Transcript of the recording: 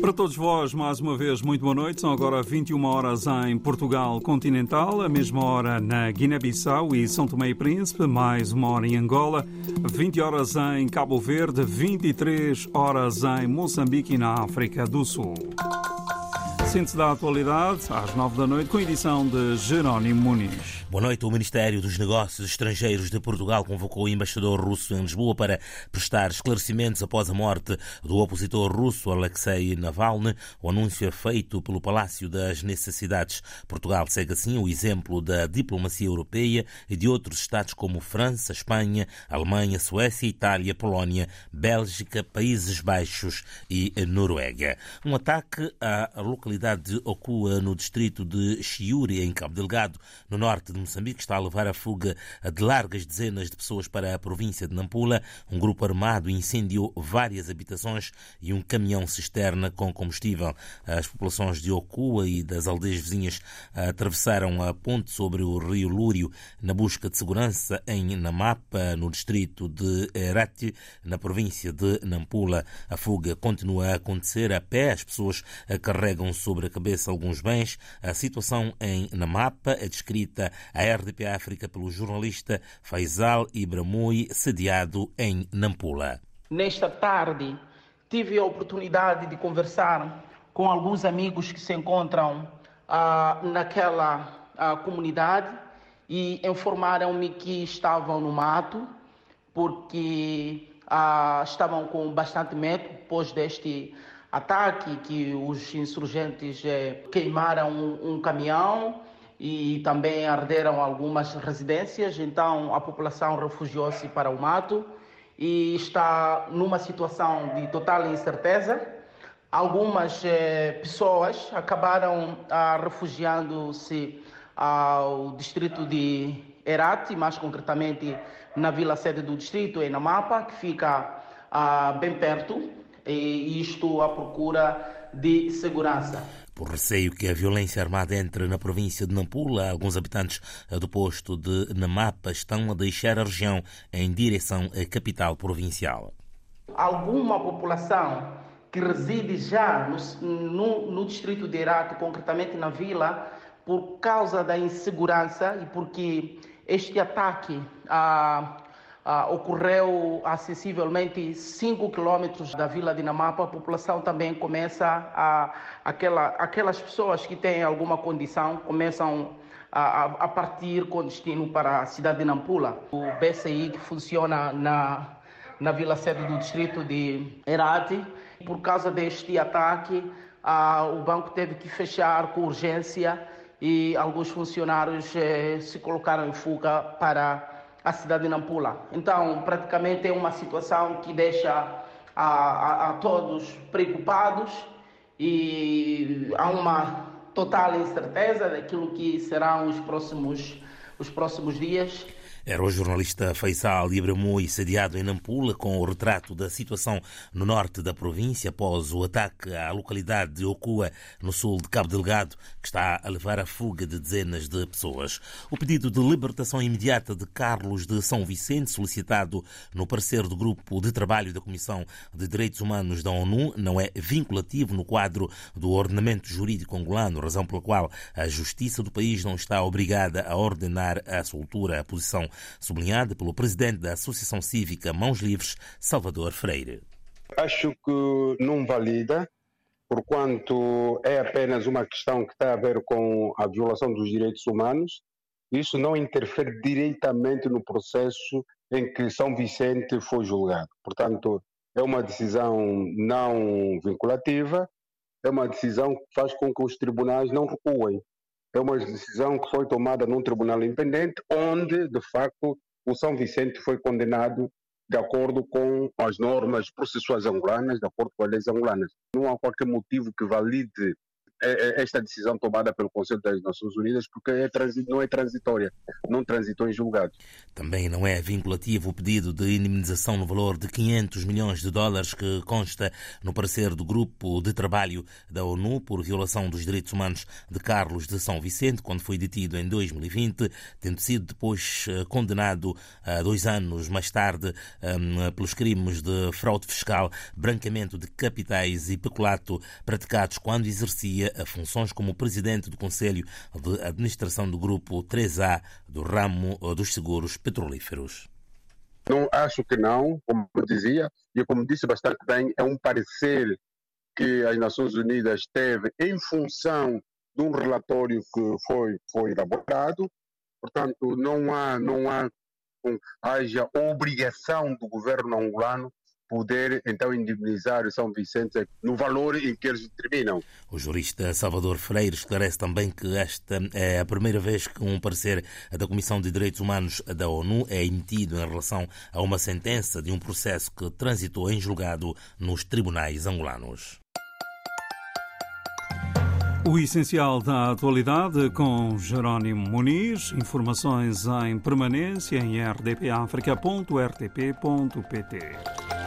Para todos vós, mais uma vez, muito boa noite. São agora 21 horas em Portugal continental, a mesma hora na Guiné-Bissau e São Tomé e Príncipe, mais uma hora em Angola, 20 horas em Cabo Verde, 23 horas em Moçambique e na África do Sul. Síntese da atualidade, às nove da noite, com edição de Jerónimo Muniz. Boa noite. O Ministério dos Negócios Estrangeiros de Portugal convocou o embaixador russo em Lisboa para prestar esclarecimentos após a morte do opositor russo Alexei Navalny. O anúncio é feito pelo Palácio das Necessidades. Portugal segue assim o exemplo da diplomacia europeia e de outros Estados como França, Espanha, Alemanha, Suécia, Itália, Polónia, Bélgica, Países Baixos e Noruega. Um ataque à localidade de Okua, no distrito de Chiuri, em Cabo Delgado, no norte de Moçambique, está a levar a fuga de largas dezenas de pessoas para a província de Nampula. Um grupo armado incendiou várias habitações e um caminhão cisterna com combustível. As populações de Okua e das aldeias vizinhas atravessaram a ponte sobre o rio Lúrio na busca de segurança em Namapa, no distrito de Herati, na província de Nampula. A fuga continua a acontecer a pé. As pessoas carregam sobre a cabeça alguns bens. A situação em Namapa é descrita à RDP África pelo jornalista Faisal Ibramoui, sediado em Nampula. Nesta tarde, tive a oportunidade de conversar com alguns amigos que se encontram ah, naquela ah, comunidade e informaram-me que estavam no mato porque ah, estavam com bastante medo depois deste ataque que os insurgentes eh, queimaram um, caminhão e também arderam algumas residências. Então a população refugiou-se para o mato e está numa situação de total incerteza. Algumas eh, pessoas acabaram ah, refugiando-se ao distrito de Herati, mais concretamente na vila sede do distrito, em Namapa, que fica ah, bem perto e isto à procura de segurança. Por receio que a violência armada entre na província de Nampula, alguns habitantes do posto de Namapa estão a deixar a região em direção à capital provincial. Alguma população que reside já no, no, no distrito de Iraque, concretamente na vila, por causa da insegurança e porque este ataque a Uh, ocorreu a sensivelmente 5 quilômetros da vila de Namapa, a população também começa a. Aquela, aquelas pessoas que têm alguma condição começam a, a, partir com destino para a cidade de Nampula. O BCI, que funciona na, na vila sede do distrito de Herati, por causa deste ataque, o banco teve que fechar com urgência e alguns funcionários eh, se colocaram em fuga para a cidade de Nampula. Então, praticamente é uma situação que deixa a, a, a todos preocupados e há uma total incerteza daquilo que serão os próximos, os próximos dias. Era o jornalista Faisal Ibramoui, sediado em Nampula, com o retrato da situação no norte da província após o ataque à localidade de Ocua, no sul de Cabo Delgado, que está a levar à fuga de dezenas de pessoas. O pedido de libertação imediata de Carlos de São Vicente, solicitado no parecer do Grupo de Trabalho da Comissão de Direitos Humanos da ONU, não é vinculativo no quadro do ordenamento jurídico angolano, razão pela qual a justiça do país não está obrigada a ordenar a soltura. A posição sublinhada pelo presidente da Associação Cívica Mãos Livres, Salvador Freire. Acho que não valida, porquanto é apenas uma questão que tem a ver com a violação dos direitos humanos. Isso não interfere diretamente no processo em que São Vicente foi julgado. Portanto, é uma decisão não vinculativa, é uma decisão que faz com que os tribunais não recuem é uma decisão que foi tomada num tribunal independente, onde, de facto, o São Vicente foi condenado de acordo com as normas processuais angolanas, de acordo com as leis angolanas. Não há qualquer motivo que valide esta decisão tomada pelo Conselho das Nações Unidas, porque é não é transitória, não transitou em julgado. Também não é vinculativo o pedido de indemnização no valor de 500 milhões de dólares que consta no parecer do Grupo de Trabalho da ONU por violação dos direitos humanos de Carlos de São Vicente, quando foi detido em 2020, tendo sido depois eh, condenado a dois anos mais tarde um, pelos crimes de fraude fiscal, branqueamento de capitais e peculato praticados quando exercia a funções como presidente do Conselho de Administração do Grupo 3A do ramo dos seguros petrolíferos. Não acho que não, como dizia, e como disse bastante bem, é um parecer que as Nações Unidas teve em função de um relatório que foi, foi elaborado. Portanto, não há, não há haja obrigação do governo angolano poder então indemnizar São Vicente no valor em que eles determinam. O jurista Salvador Freire esclarece também que esta é a primeira vez que um parecer da Comissão de Direitos Humanos da ONU é emitido em relação a uma sentença de um processo que transitou em julgado nos tribunais angolanos. O essencial da atualidade com Jerónimo Muniz. Informações em permanência em rdpafrica.rtp.pt.